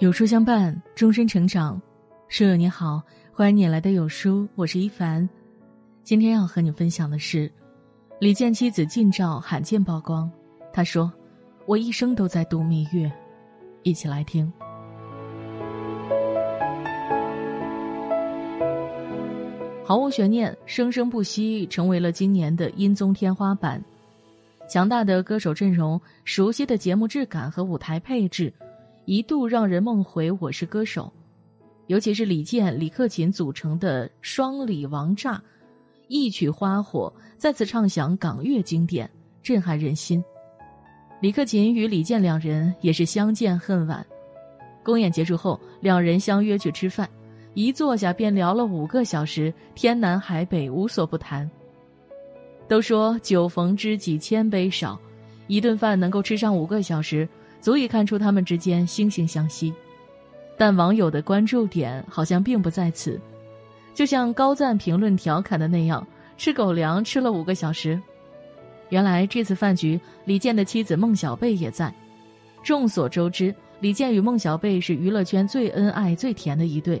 有书相伴，终身成长。书友你好，欢迎你来到有书，我是一凡。今天要和你分享的是，李健妻子近照罕见曝光。他说：“我一生都在度蜜月。”一起来听。毫无悬念，生生不息成为了今年的音综天花板。强大的歌手阵容，熟悉的节目质感和舞台配置。一度让人梦回《我是歌手》，尤其是李健、李克勤组成的双李王炸，一曲花火再次唱响港乐经典，震撼人心。李克勤与李健两人也是相见恨晚。公演结束后，两人相约去吃饭，一坐下便聊了五个小时，天南海北无所不谈。都说酒逢知己千杯少，一顿饭能够吃上五个小时。足以看出他们之间惺惺相惜，但网友的关注点好像并不在此，就像高赞评论调侃的那样，吃狗粮吃了五个小时。原来这次饭局，李健的妻子孟小贝也在。众所周知，李健与孟小贝是娱乐圈最恩爱、最甜的一对。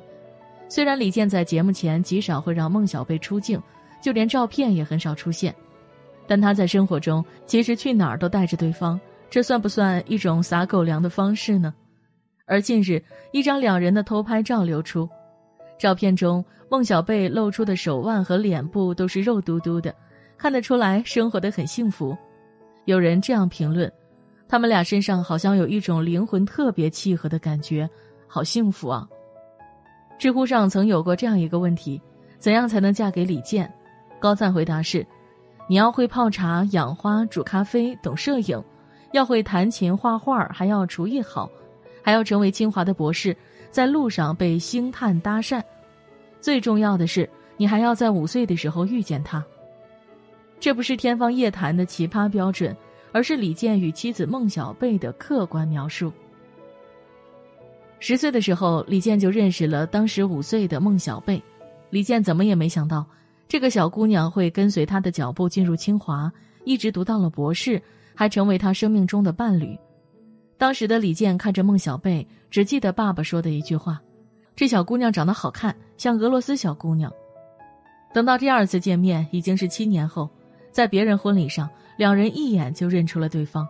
虽然李健在节目前极少会让孟小贝出镜，就连照片也很少出现，但他在生活中其实去哪儿都带着对方。这算不算一种撒狗粮的方式呢？而近日，一张两人的偷拍照流出，照片中孟小贝露出的手腕和脸部都是肉嘟嘟的，看得出来生活的很幸福。有人这样评论：他们俩身上好像有一种灵魂特别契合的感觉，好幸福啊！知乎上曾有过这样一个问题：怎样才能嫁给李健？高赞回答是：你要会泡茶、养花、煮咖啡，懂摄影。要会弹琴、画画，还要厨艺好，还要成为清华的博士，在路上被星探搭讪。最重要的是，你还要在五岁的时候遇见他。这不是天方夜谭的奇葩标准，而是李健与妻子孟小贝的客观描述。十岁的时候，李健就认识了当时五岁的孟小贝。李健怎么也没想到，这个小姑娘会跟随他的脚步进入清华，一直读到了博士。还成为他生命中的伴侣。当时的李健看着孟小贝，只记得爸爸说的一句话：“这小姑娘长得好看，像俄罗斯小姑娘。”等到第二次见面，已经是七年后，在别人婚礼上，两人一眼就认出了对方。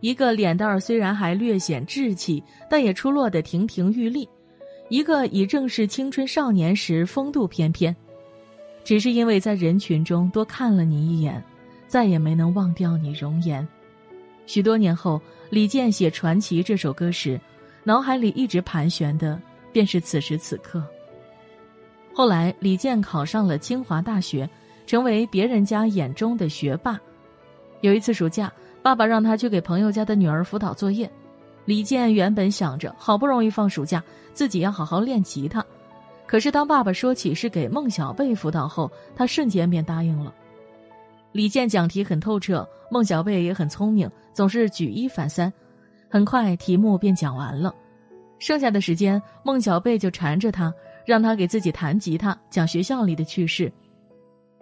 一个脸蛋儿虽然还略显稚气，但也出落得亭亭玉立；一个已正是青春少年时风度翩翩。只是因为在人群中多看了你一眼。再也没能忘掉你容颜。许多年后，李健写《传奇》这首歌时，脑海里一直盘旋的便是此时此刻。后来，李健考上了清华大学，成为别人家眼中的学霸。有一次暑假，爸爸让他去给朋友家的女儿辅导作业。李健原本想着，好不容易放暑假，自己要好好练吉他。可是当爸爸说起是给孟小贝辅导后，他瞬间便答应了。李健讲题很透彻，孟小贝也很聪明，总是举一反三，很快题目便讲完了。剩下的时间，孟小贝就缠着他，让他给自己弹吉他，讲学校里的趣事。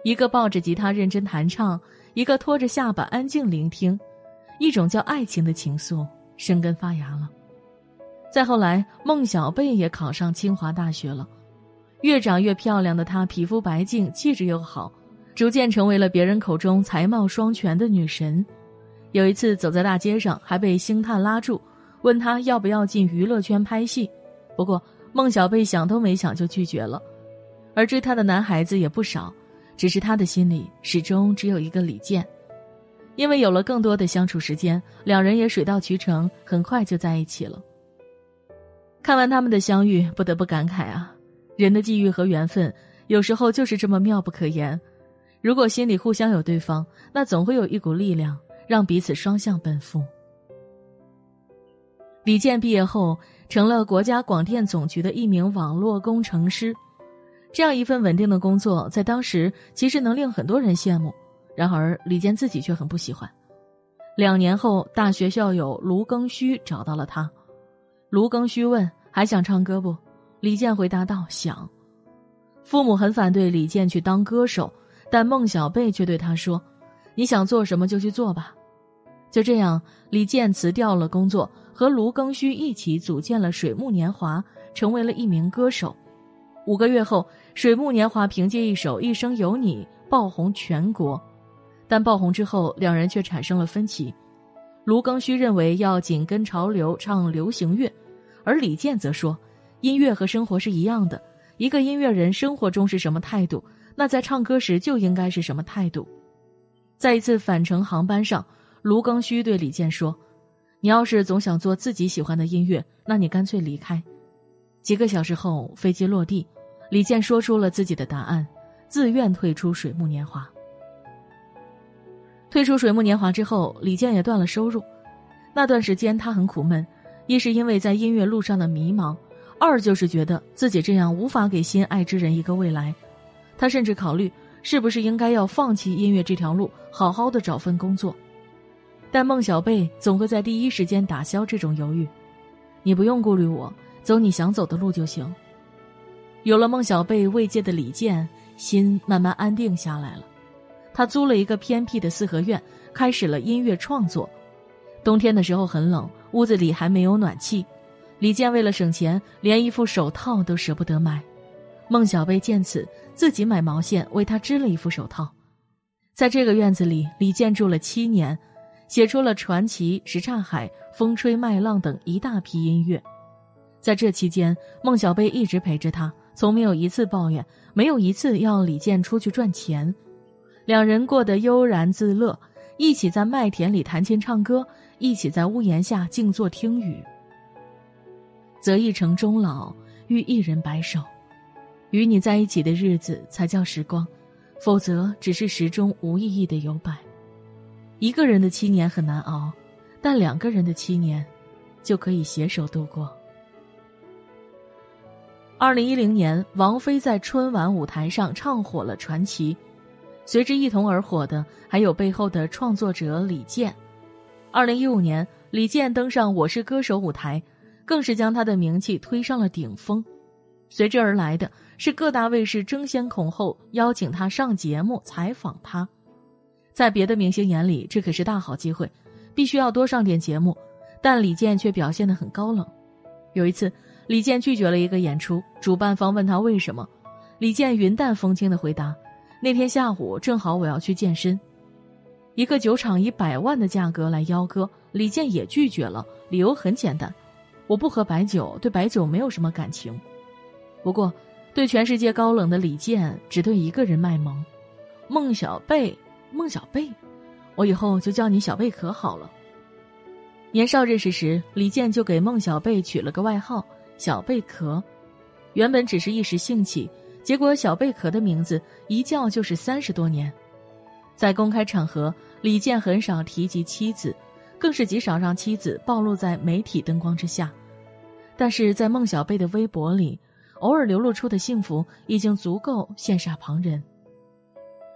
一个抱着吉他认真弹唱，一个拖着下巴安静聆听，一种叫爱情的情愫生根发芽了。再后来，孟小贝也考上清华大学了，越长越漂亮的她，皮肤白净，气质又好。逐渐成为了别人口中才貌双全的女神。有一次走在大街上，还被星探拉住，问他要不要进娱乐圈拍戏。不过孟小贝想都没想就拒绝了。而追她的男孩子也不少，只是她的心里始终只有一个李健。因为有了更多的相处时间，两人也水到渠成，很快就在一起了。看完他们的相遇，不得不感慨啊，人的际遇和缘分，有时候就是这么妙不可言。如果心里互相有对方，那总会有一股力量让彼此双向奔赴。李健毕业后成了国家广电总局的一名网络工程师，这样一份稳定的工作，在当时其实能令很多人羡慕。然而李健自己却很不喜欢。两年后，大学校友卢庚戌找到了他，卢庚戌问：“还想唱歌不？”李健回答道：“想。”父母很反对李健去当歌手。但孟小贝却对他说：“你想做什么就去做吧。”就这样，李健辞掉了工作，和卢庚戌一起组建了水木年华，成为了一名歌手。五个月后，水木年华凭借一首《一生有你》爆红全国。但爆红之后，两人却产生了分歧。卢庚戌认为要紧跟潮流唱流行乐，而李健则说，音乐和生活是一样的，一个音乐人生活中是什么态度，那在唱歌时就应该是什么态度。在一次返程航班上，卢庚戌对李健说。你要是总想做自己喜欢的音乐，那你干脆离开。几个小时后，飞机落地，李健说出了自己的答案：自愿退出水木年华。退出水木年华之后，李健也断了收入。那段时间他很苦闷，一是因为在音乐路上的迷茫，二就是觉得自己这样无法给心爱之人一个未来。他甚至考虑是不是应该要放弃音乐这条路，好好的找份工作。但孟小贝总会在第一时间打消这种犹豫，你不用顾虑我，走你想走的路就行。有了孟小贝慰藉的李健，心慢慢安定下来了。他租了一个偏僻的四合院，开始了音乐创作。冬天的时候很冷，屋子里还没有暖气，李健为了省钱，连一副手套都舍不得买。孟小贝见此，自己买毛线为他织了一副手套。在这个院子里，李健住了七年。写出了《传奇》《什刹海》《风吹麦浪》等一大批音乐，在这期间，孟小贝一直陪着他，从没有一次抱怨，没有一次要李健出去赚钱，两人过得悠然自乐，一起在麦田里弹琴唱歌，一起在屋檐下静坐听雨。择一城终老，遇一人白首，与你在一起的日子才叫时光，否则只是时钟无意义的游摆。一个人的七年很难熬，但两个人的七年，就可以携手度过。二零一零年，王菲在春晚舞台上唱火了《传奇》，随之一同而火的还有背后的创作者李健。二零一五年，李健登上《我是歌手》舞台，更是将他的名气推上了顶峰。随之而来的是各大卫视争先恐后邀请他上节目采访他。在别的明星眼里，这可是大好机会，必须要多上点节目。但李健却表现得很高冷。有一次，李健拒绝了一个演出，主办方问他为什么，李健云淡风轻的回答：“那天下午正好我要去健身。”一个酒厂以百万的价格来邀歌，李健也拒绝了，理由很简单：“我不喝白酒，对白酒没有什么感情。”不过，对全世界高冷的李健，只对一个人卖萌，孟小贝。孟小贝，我以后就叫你小贝壳好了。年少认识时，李健就给孟小贝取了个外号“小贝壳”，原本只是一时兴起，结果“小贝壳”的名字一叫就是三十多年。在公开场合，李健很少提及妻子，更是极少让妻子暴露在媒体灯光之下。但是在孟小贝的微博里，偶尔流露出的幸福已经足够羡煞旁人。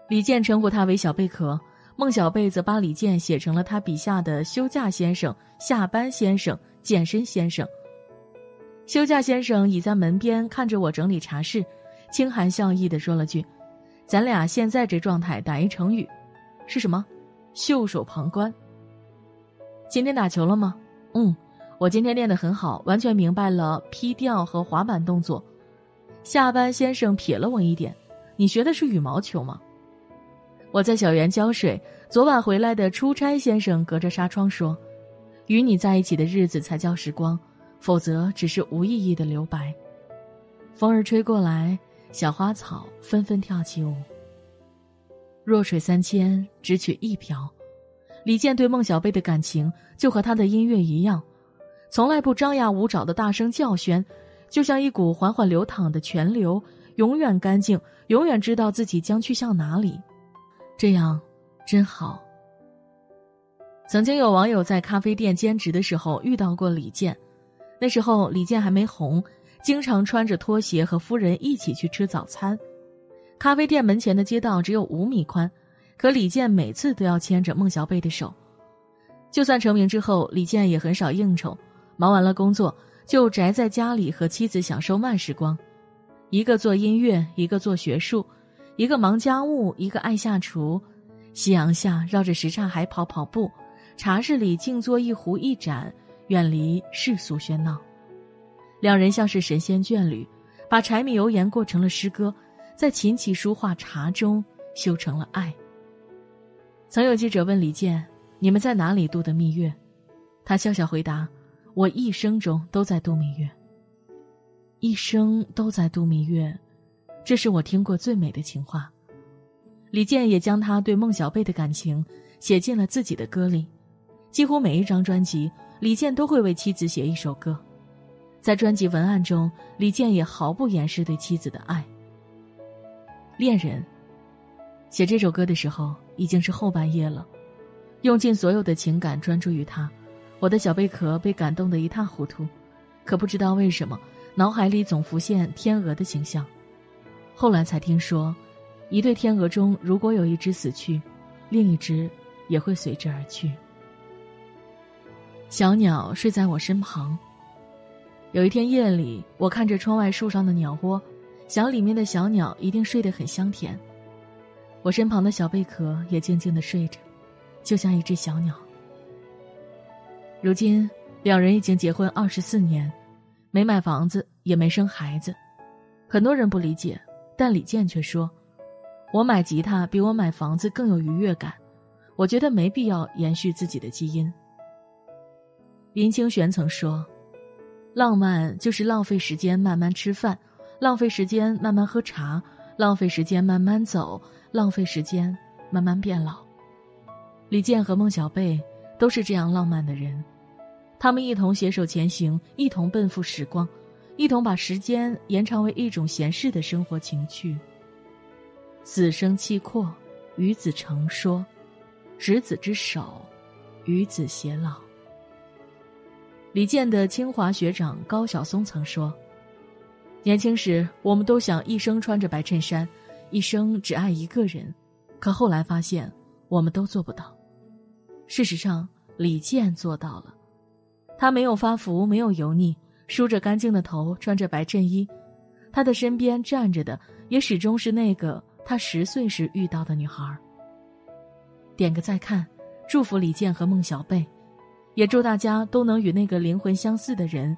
李健称呼他为小贝壳，孟小贝则把李健写成了他笔下的休假先生、下班先生、健身先生。休假先生倚在门边看着我整理茶室，轻含笑意的说了句：“咱俩现在这状态打一成语，是什么？袖手旁观。”今天打球了吗？嗯，我今天练得很好，完全明白了劈吊和滑板动作。下班先生瞥了我一点，你学的是羽毛球吗？我在小园浇水。昨晚回来的出差先生隔着纱窗说：“与你在一起的日子才叫时光，否则只是无意义的留白。”风儿吹过来，小花草纷纷跳起舞。弱水三千，只取一瓢。李健对孟小贝的感情就和他的音乐一样，从来不张牙舞爪的大声叫喧，就像一股缓缓流淌的泉流，永远干净，永远知道自己将去向哪里。这样，真好。曾经有网友在咖啡店兼职的时候遇到过李健，那时候李健还没红，经常穿着拖鞋和夫人一起去吃早餐。咖啡店门前的街道只有五米宽，可李健每次都要牵着孟小贝的手。就算成名之后，李健也很少应酬，忙完了工作就宅在家里和妻子享受慢时光，一个做音乐，一个做学术。一个忙家务，一个爱下厨，夕阳下绕着什刹海跑跑步，茶室里静坐一壶一盏，远离世俗喧闹。两人像是神仙眷侣，把柴米油盐过成了诗歌，在琴棋书画茶中修成了爱。曾有记者问李健：“你们在哪里度的蜜月？”他笑笑回答：“我一生中都在度蜜月。一生都在度蜜月，这是我听过最美的情话。”李健也将他对孟小贝的感情写进了自己的歌里，几乎每一张专辑，李健都会为妻子写一首歌。在专辑文案中，李健也毫不掩饰对妻子的爱。恋人，写这首歌的时候已经是后半夜了，用尽所有的情感专注于他，我的小贝壳被感动得一塌糊涂，可不知道为什么，脑海里总浮现天鹅的形象。后来才听说，一对天鹅中如果有一只死去，另一只也会随之而去。小鸟睡在我身旁。有一天夜里，我看着窗外树上的鸟窝，想里面的小鸟一定睡得很香甜。我身旁的小贝壳也静静的睡着，就像一只小鸟。如今两人已经结婚二十四年，没买房子，也没生孩子。很多人不理解，但李健却说：“我买吉他比我买房子更有愉悦感，我觉得没必要延续自己的基因。”林清玄曾说。浪漫就是浪费时间慢慢吃饭，浪费时间慢慢喝茶，浪费时间慢慢走，浪费时间慢慢变老。李健和孟小贝都是这样浪漫的人，他们一同携手前行，一同奔赴时光，一同把时间延长为一种闲适的生活情趣。死生契阔，与子成说，执子之手，与子偕老。李健的清华学长高晓松曾说：“年轻时，我们都想一生穿着白衬衫，一生只爱一个人，可后来发现，我们都做不到。事实上，李健做到了。他没有发福，没有油腻，梳着干净的头，穿着白衬衣，他的身边站着的也始终是那个他十岁时遇到的女孩。”点个再看，祝福李健和孟小贝。也祝大家都能与那个灵魂相似的人，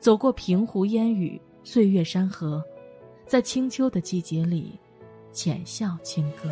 走过平湖烟雨、岁月山河，在清秋的季节里，浅笑轻歌。